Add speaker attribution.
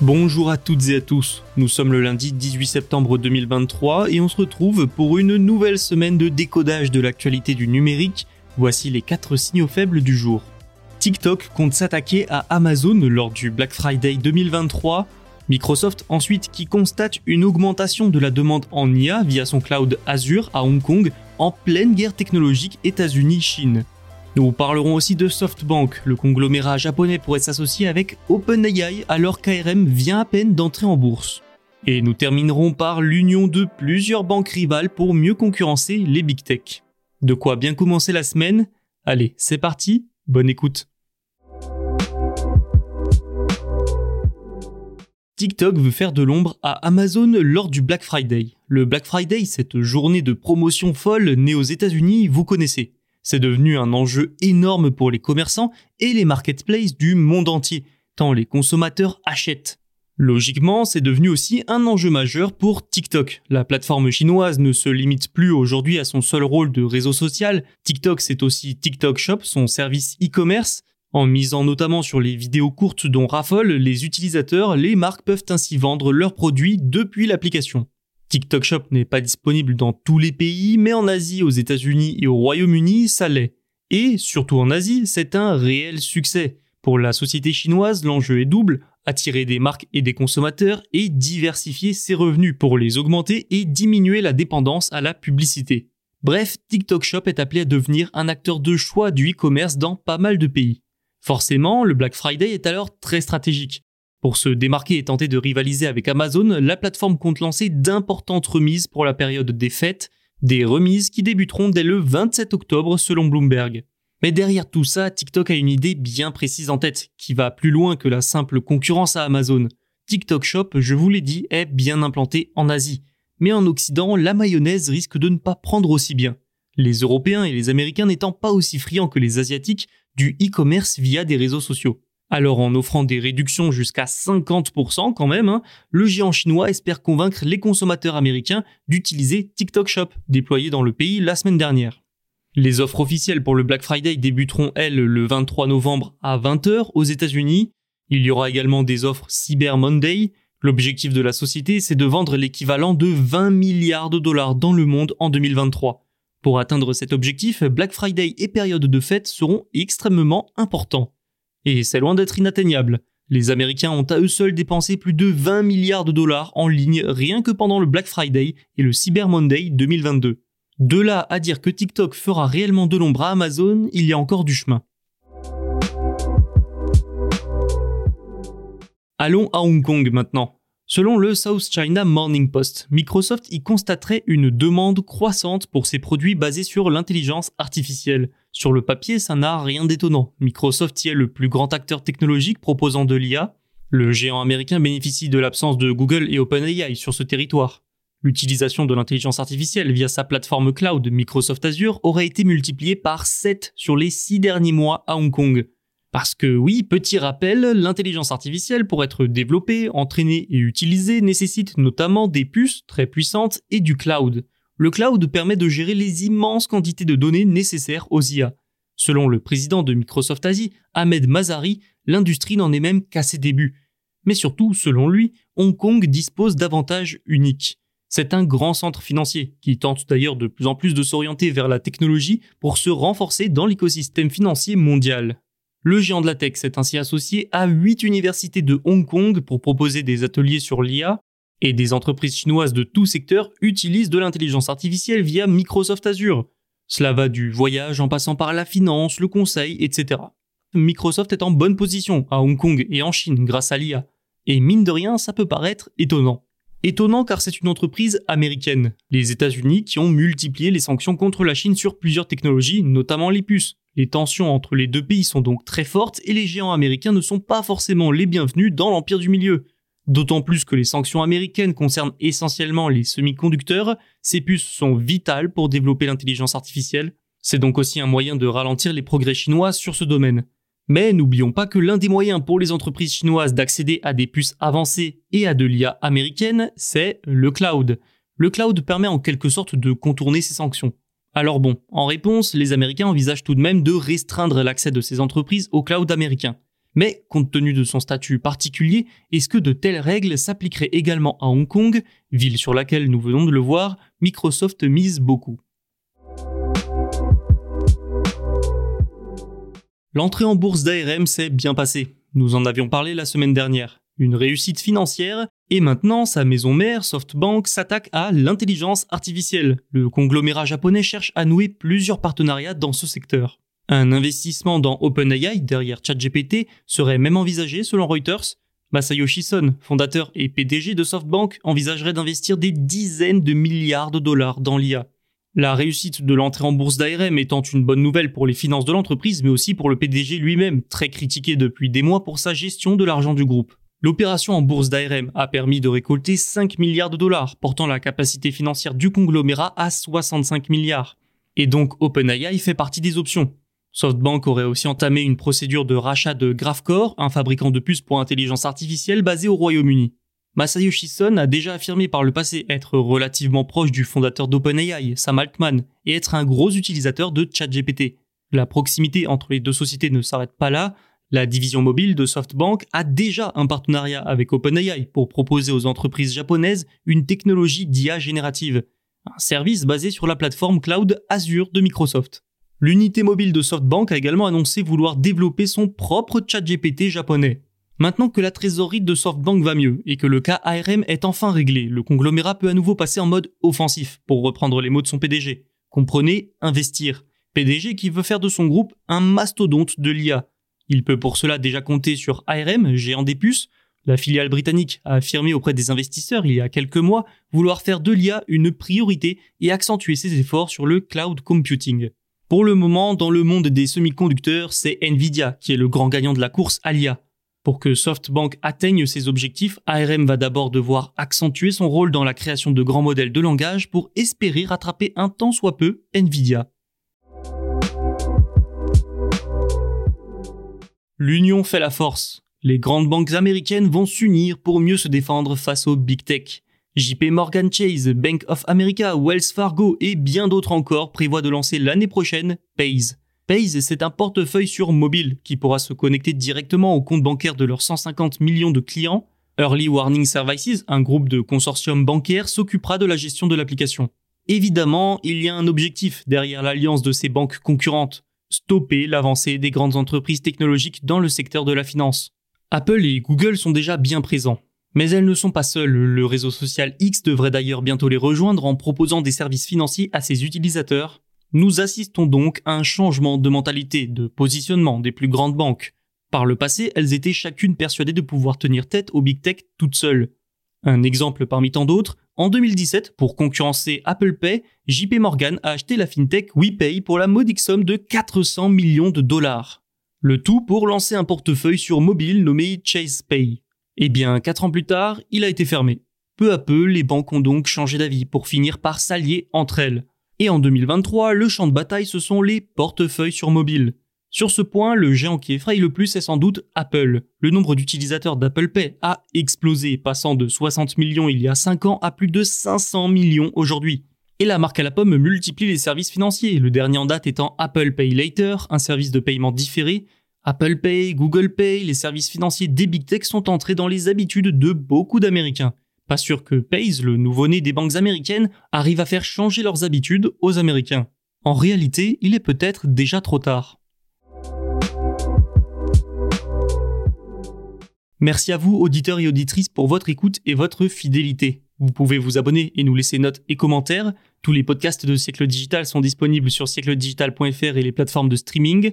Speaker 1: Bonjour à toutes et à tous, nous sommes le lundi 18 septembre 2023 et on se retrouve pour une nouvelle semaine de décodage de l'actualité du numérique. Voici les 4 signaux faibles du jour. TikTok compte s'attaquer à Amazon lors du Black Friday 2023. Microsoft ensuite qui constate une augmentation de la demande en IA via son cloud Azure à Hong Kong en pleine guerre technologique États-Unis-Chine. Nous parlerons aussi de SoftBank. Le conglomérat japonais pourrait s'associer avec OpenAI alors qu'ARM vient à peine d'entrer en bourse. Et nous terminerons par l'union de plusieurs banques rivales pour mieux concurrencer les big tech. De quoi bien commencer la semaine? Allez, c'est parti, bonne écoute. TikTok veut faire de l'ombre à Amazon lors du Black Friday. Le Black Friday, cette journée de promotion folle née aux États-Unis, vous connaissez. C'est devenu un enjeu énorme pour les commerçants et les marketplaces du monde entier, tant les consommateurs achètent. Logiquement, c'est devenu aussi un enjeu majeur pour TikTok. La plateforme chinoise ne se limite plus aujourd'hui à son seul rôle de réseau social. TikTok, c'est aussi TikTok Shop, son service e-commerce. En misant notamment sur les vidéos courtes dont raffolent les utilisateurs, les marques peuvent ainsi vendre leurs produits depuis l'application. TikTok Shop n'est pas disponible dans tous les pays, mais en Asie, aux États-Unis et au Royaume-Uni, ça l'est. Et surtout en Asie, c'est un réel succès. Pour la société chinoise, l'enjeu est double, attirer des marques et des consommateurs et diversifier ses revenus pour les augmenter et diminuer la dépendance à la publicité. Bref, TikTok Shop est appelé à devenir un acteur de choix du e-commerce dans pas mal de pays. Forcément, le Black Friday est alors très stratégique. Pour se démarquer et tenter de rivaliser avec Amazon, la plateforme compte lancer d'importantes remises pour la période des fêtes, des remises qui débuteront dès le 27 octobre selon Bloomberg. Mais derrière tout ça, TikTok a une idée bien précise en tête, qui va plus loin que la simple concurrence à Amazon. TikTok Shop, je vous l'ai dit, est bien implanté en Asie. Mais en Occident, la mayonnaise risque de ne pas prendre aussi bien. Les Européens et les Américains n'étant pas aussi friands que les Asiatiques du e-commerce via des réseaux sociaux. Alors en offrant des réductions jusqu'à 50% quand même, hein, le géant chinois espère convaincre les consommateurs américains d'utiliser TikTok Shop, déployé dans le pays la semaine dernière. Les offres officielles pour le Black Friday débuteront, elles, le 23 novembre à 20h aux États-Unis. Il y aura également des offres Cyber Monday. L'objectif de la société, c'est de vendre l'équivalent de 20 milliards de dollars dans le monde en 2023. Pour atteindre cet objectif, Black Friday et période de fête seront extrêmement importants. Et c'est loin d'être inatteignable. Les Américains ont à eux seuls dépensé plus de 20 milliards de dollars en ligne rien que pendant le Black Friday et le Cyber Monday 2022. De là à dire que TikTok fera réellement de l'ombre à Amazon, il y a encore du chemin. Allons à Hong Kong maintenant. Selon le South China Morning Post, Microsoft y constaterait une demande croissante pour ses produits basés sur l'intelligence artificielle. Sur le papier, ça n'a rien d'étonnant. Microsoft y est le plus grand acteur technologique proposant de l'IA. Le géant américain bénéficie de l'absence de Google et OpenAI sur ce territoire. L'utilisation de l'intelligence artificielle via sa plateforme cloud Microsoft Azure aurait été multipliée par 7 sur les 6 derniers mois à Hong Kong. Parce que oui, petit rappel, l'intelligence artificielle pour être développée, entraînée et utilisée nécessite notamment des puces très puissantes et du cloud. Le cloud permet de gérer les immenses quantités de données nécessaires aux IA. Selon le président de Microsoft Asie, Ahmed Mazari, l'industrie n'en est même qu'à ses débuts. Mais surtout, selon lui, Hong Kong dispose d'avantages uniques. C'est un grand centre financier qui tente d'ailleurs de plus en plus de s'orienter vers la technologie pour se renforcer dans l'écosystème financier mondial. Le géant de la tech s'est ainsi associé à 8 universités de Hong Kong pour proposer des ateliers sur l'IA, et des entreprises chinoises de tout secteur utilisent de l'intelligence artificielle via Microsoft Azure. Cela va du voyage en passant par la finance, le conseil, etc. Microsoft est en bonne position à Hong Kong et en Chine grâce à l'IA. Et mine de rien, ça peut paraître étonnant. Étonnant car c'est une entreprise américaine, les États-Unis qui ont multiplié les sanctions contre la Chine sur plusieurs technologies, notamment les puces. Les tensions entre les deux pays sont donc très fortes et les géants américains ne sont pas forcément les bienvenus dans l'empire du milieu. D'autant plus que les sanctions américaines concernent essentiellement les semi-conducteurs, ces puces sont vitales pour développer l'intelligence artificielle. C'est donc aussi un moyen de ralentir les progrès chinois sur ce domaine. Mais n'oublions pas que l'un des moyens pour les entreprises chinoises d'accéder à des puces avancées et à de l'IA américaine, c'est le cloud. Le cloud permet en quelque sorte de contourner ces sanctions. Alors bon, en réponse, les Américains envisagent tout de même de restreindre l'accès de ces entreprises au cloud américain. Mais compte tenu de son statut particulier, est-ce que de telles règles s'appliqueraient également à Hong Kong, ville sur laquelle nous venons de le voir, Microsoft mise beaucoup? L'entrée en bourse d'ARM s'est bien passée. Nous en avions parlé la semaine dernière. Une réussite financière, et maintenant sa maison mère, SoftBank, s'attaque à l'intelligence artificielle. Le conglomérat japonais cherche à nouer plusieurs partenariats dans ce secteur. Un investissement dans OpenAI derrière ChatGPT serait même envisagé selon Reuters. Masayoshi Son, fondateur et PDG de SoftBank, envisagerait d'investir des dizaines de milliards de dollars dans l'IA. La réussite de l'entrée en bourse d'ARM étant une bonne nouvelle pour les finances de l'entreprise, mais aussi pour le PDG lui-même, très critiqué depuis des mois pour sa gestion de l'argent du groupe. L'opération en bourse d'ARM a permis de récolter 5 milliards de dollars, portant la capacité financière du conglomérat à 65 milliards. Et donc OpenAI fait partie des options. SoftBank aurait aussi entamé une procédure de rachat de Graphcore, un fabricant de puces pour intelligence artificielle basé au Royaume-Uni. Masayoshi Son a déjà affirmé par le passé être relativement proche du fondateur d'OpenAI, Sam Altman, et être un gros utilisateur de ChatGPT. La proximité entre les deux sociétés ne s'arrête pas là. La division mobile de SoftBank a déjà un partenariat avec OpenAI pour proposer aux entreprises japonaises une technologie d'IA générative, un service basé sur la plateforme cloud Azure de Microsoft. L'unité mobile de SoftBank a également annoncé vouloir développer son propre ChatGPT japonais. Maintenant que la trésorerie de SoftBank va mieux et que le cas ARM est enfin réglé, le conglomérat peut à nouveau passer en mode offensif, pour reprendre les mots de son PDG. Comprenez, investir. PDG qui veut faire de son groupe un mastodonte de l'IA. Il peut pour cela déjà compter sur ARM, géant des puces. La filiale britannique a affirmé auprès des investisseurs il y a quelques mois vouloir faire de l'IA une priorité et accentuer ses efforts sur le cloud computing. Pour le moment, dans le monde des semi-conducteurs, c'est Nvidia qui est le grand gagnant de la course à l'IA. Pour que SoftBank atteigne ses objectifs, ARM va d'abord devoir accentuer son rôle dans la création de grands modèles de langage pour espérer rattraper un tant soit peu Nvidia. L'union fait la force. Les grandes banques américaines vont s'unir pour mieux se défendre face aux big tech. JP Morgan Chase, Bank of America, Wells Fargo et bien d'autres encore prévoient de lancer l'année prochaine Pays, Pays, c'est un portefeuille sur mobile qui pourra se connecter directement au compte bancaire de leurs 150 millions de clients. Early Warning Services, un groupe de consortium bancaire, s'occupera de la gestion de l'application. Évidemment, il y a un objectif derrière l'alliance de ces banques concurrentes. Stopper l'avancée des grandes entreprises technologiques dans le secteur de la finance. Apple et Google sont déjà bien présents. Mais elles ne sont pas seules, le réseau social X devrait d'ailleurs bientôt les rejoindre en proposant des services financiers à ses utilisateurs, nous assistons donc à un changement de mentalité, de positionnement des plus grandes banques. Par le passé, elles étaient chacune persuadées de pouvoir tenir tête aux big tech toutes seules. Un exemple parmi tant d'autres, en 2017, pour concurrencer Apple Pay, JP Morgan a acheté la fintech WePay pour la modique somme de 400 millions de dollars. Le tout pour lancer un portefeuille sur mobile nommé Chase Pay. Eh bien, 4 ans plus tard, il a été fermé. Peu à peu, les banques ont donc changé d'avis pour finir par s'allier entre elles. Et en 2023, le champ de bataille, ce sont les portefeuilles sur mobile. Sur ce point, le géant qui effraie le plus est sans doute Apple. Le nombre d'utilisateurs d'Apple Pay a explosé, passant de 60 millions il y a 5 ans à plus de 500 millions aujourd'hui. Et la marque à la pomme multiplie les services financiers, le dernier en date étant Apple Pay Later, un service de paiement différé. Apple Pay, Google Pay, les services financiers des Big Tech sont entrés dans les habitudes de beaucoup d'Américains. Pas sûr que Pays, le nouveau-né des banques américaines, arrive à faire changer leurs habitudes aux Américains. En réalité, il est peut-être déjà trop tard. Merci à vous, auditeurs et auditrices, pour votre écoute et votre fidélité. Vous pouvez vous abonner et nous laisser notes et commentaires. Tous les podcasts de Siècle Digital sont disponibles sur siècledigital.fr et les plateformes de streaming.